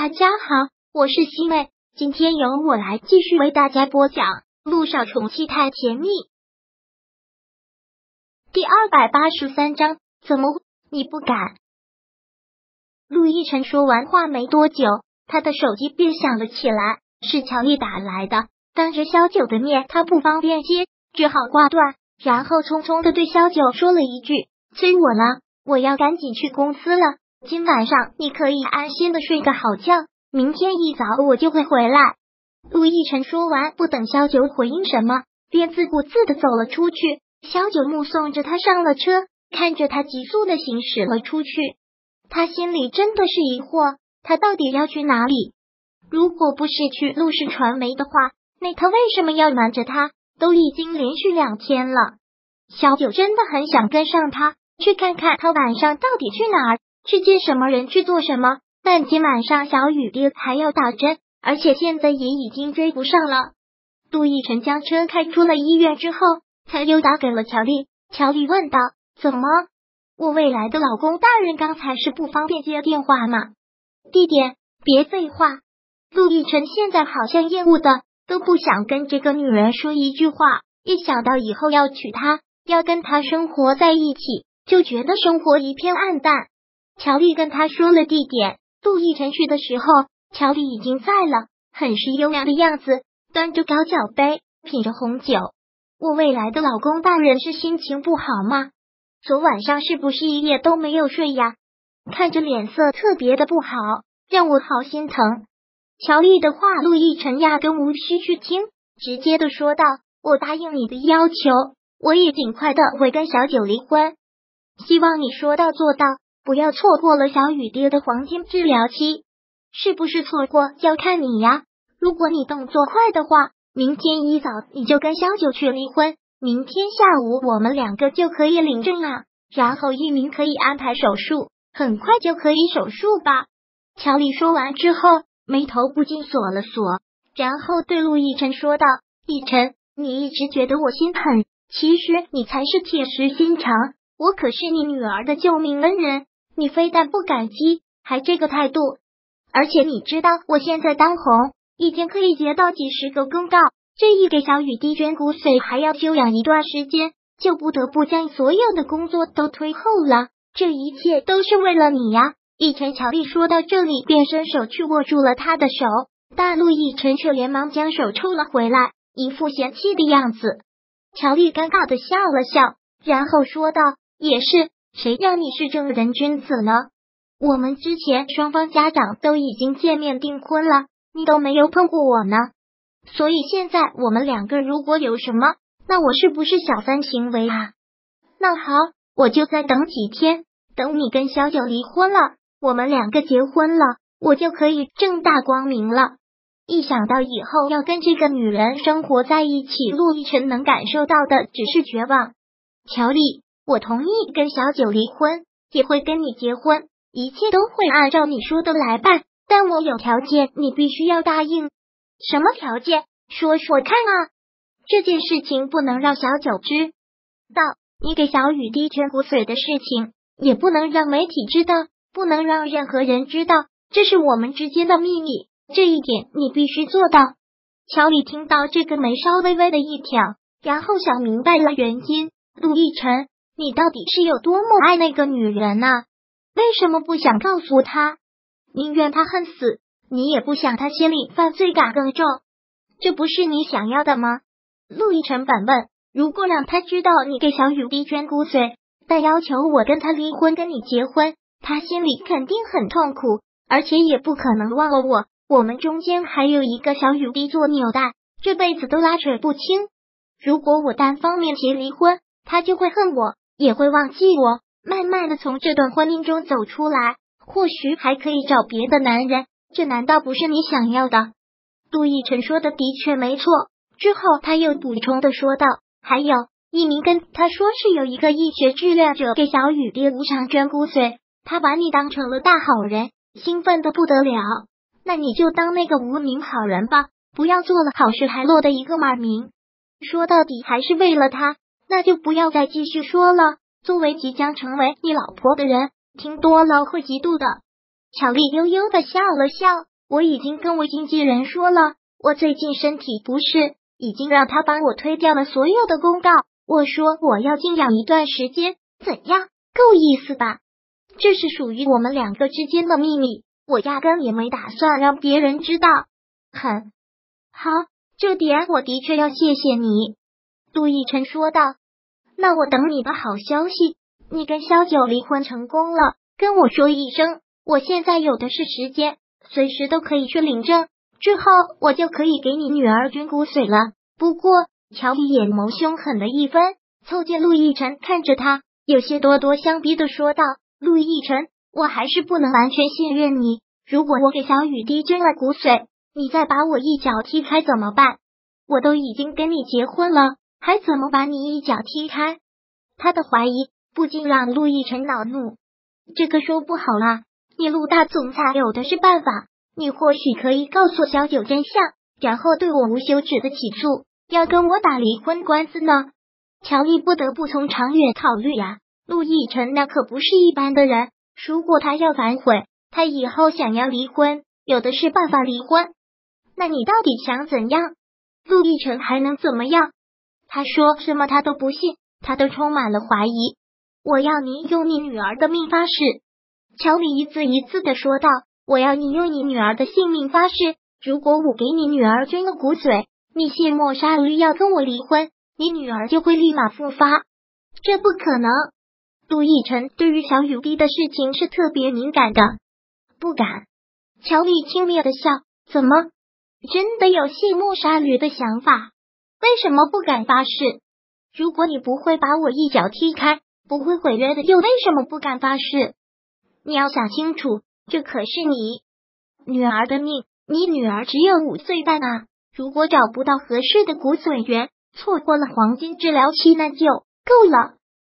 大家好，我是西妹，今天由我来继续为大家播讲《路上宠妻太甜蜜》第二百八十三章。怎么你不敢？陆亦辰说完话没多久，他的手机便响了起来，是乔丽打来的。当着萧九的面，他不方便接，只好挂断，然后匆匆的对萧九说了一句：“催我了，我要赶紧去公司了。”今晚上你可以安心的睡个好觉，明天一早我就会回来。陆亦辰说完，不等萧九回应什么，便自顾自的走了出去。萧九目送着他上了车，看着他急速的行驶了出去，他心里真的是疑惑，他到底要去哪里？如果不是去陆氏传媒的话，那他为什么要瞒着他？都已经连续两天了，小九真的很想跟上他，去看看他晚上到底去哪儿。去见什么人去做什么？但今晚上小雨爹还要打针，而且现在也已经追不上了。杜奕晨将车开出了医院之后，才又打给了乔丽。乔丽问道：“怎么？我未来的老公大人刚才是不方便接电话吗？”地点别废话。陆亦辰现在好像厌恶的都不想跟这个女人说一句话，一想到以后要娶她，要跟她生活在一起，就觉得生活一片暗淡。乔丽跟他说了地点，陆亦辰去的时候，乔丽已经在了，很是优雅的样子，端着高脚杯，品着红酒。我未来的老公大人是心情不好吗？昨晚上是不是一夜都没有睡呀？看着脸色特别的不好，让我好心疼。乔丽的话，陆亦辰压根无需去听，直接的说道：“我答应你的要求，我也尽快的会跟小九离婚，希望你说到做到。”不要错过了小雨爹的黄金治疗期，是不是错过要看你呀？如果你动作快的话，明天一早你就跟小九去离婚，明天下午我们两个就可以领证了，然后一鸣可以安排手术，很快就可以手术吧。乔丽说完之后，眉头不禁锁了锁，然后对陆亦辰说道：“亦辰，你一直觉得我心狠，其实你才是铁石心肠，我可是你女儿的救命恩人。”你非但不感激，还这个态度，而且你知道我现在当红，一天可以接到几十个公告，这一给小雨滴捐骨髓还要休养一段时间，就不得不将所有的工作都推后了。这一切都是为了你呀！一晨乔丽说到这里，便伸手去握住了他的手，大陆一晨却连忙将手抽了回来，一副嫌弃的样子。乔丽尴尬的笑了笑，然后说道：“也是。”谁让你是正人君子呢？我们之前双方家长都已经见面订婚了，你都没有碰过我呢。所以现在我们两个如果有什么，那我是不是小三行为啊？那好，我就再等几天，等你跟小九离婚了，我们两个结婚了，我就可以正大光明了。一想到以后要跟这个女人生活在一起，陆亦辰能感受到的只是绝望。乔丽。我同意跟小九离婚，也会跟你结婚，一切都会按照你说的来办。但我有条件，你必须要答应。什么条件？说说看啊！这件事情不能让小九知道，你给小雨滴捐骨髓的事情也不能让媒体知道，不能让任何人知道，这是我们之间的秘密。这一点你必须做到。乔里听到这个眉梢微微的一挑，然后想明白了原因。陆亦辰。你到底是有多么爱那个女人呢？为什么不想告诉她？宁愿她恨死，你也不想她心里犯罪感更重。这不是你想要的吗？陆亦辰反问。如果让他知道你给小雨滴捐骨髓，但要求我跟他离婚，跟你结婚，他心里肯定很痛苦，而且也不可能忘了我。我们中间还有一个小雨滴做纽带，这辈子都拉扯不清。如果我单方面提离婚，他就会恨我。也会忘记我，慢慢的从这段婚姻中走出来，或许还可以找别的男人。这难道不是你想要的？杜奕晨说的的确没错。之后他又补充的说道：“还有一鸣跟他说是有一个医学志愿者给小雨爹无偿捐骨髓，他把你当成了大好人，兴奋的不得了。那你就当那个无名好人吧，不要做了好事还落得一个骂名。说到底还是为了他。”那就不要再继续说了。作为即将成为你老婆的人，听多了会嫉妒的。乔丽悠悠的笑了笑，我已经跟我经纪人说了，我最近身体不适，已经让他帮我推掉了所有的公告。我说我要静养一段时间，怎样？够意思吧？这是属于我们两个之间的秘密，我压根也没打算让别人知道。很好，这点我的确要谢谢你。”杜奕辰说道。“那我等你的好消息。你跟萧九离婚成功了，跟我说一声。我现在有的是时间，随时都可以去领证，之后我就可以给你女儿捐骨髓了。不过，乔丽眼眸凶狠的一分，凑近陆亦辰看着他。有些咄咄相逼的说道：“陆亦辰，我还是不能完全信任你。如果我给小雨滴捐了骨髓，你再把我一脚踢开怎么办？我都已经跟你结婚了，还怎么把你一脚踢开？”他的怀疑不禁让陆亦辰恼怒。这个说不好啦，你陆大总裁有的是办法。你或许可以告诉小九真相，然后对我无休止的起诉，要跟我打离婚官司呢。乔丽不得不从长远考虑呀，陆亦辰那可不是一般的人。如果他要反悔，他以后想要离婚，有的是办法离婚。那你到底想怎样？陆亦辰还能怎么样？他说什么他都不信，他都充满了怀疑。我要你用你女儿的命发誓。乔丽一字一字的说道：“我要你用你女儿的性命发誓，如果我给你女儿捐了骨髓，你卸磨杀驴要跟我离婚。”你女儿就会立马复发，这不可能。陆亦辰对于小雨滴的事情是特别敏感的，不敢。乔丽轻蔑的笑，怎么真的有卸磨杀驴的想法？为什么不敢发誓？如果你不会把我一脚踢开，不会毁约的，又为什么不敢发誓？你要想清楚，这可是你女儿的命。你女儿只有五岁半啊，如果找不到合适的骨髓源。错过了黄金治疗期，那就够了。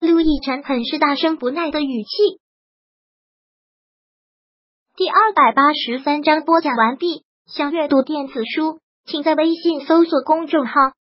陆亦辰很是大声不耐的语气。第二百八十三章播讲完毕。想阅读电子书，请在微信搜索公众号“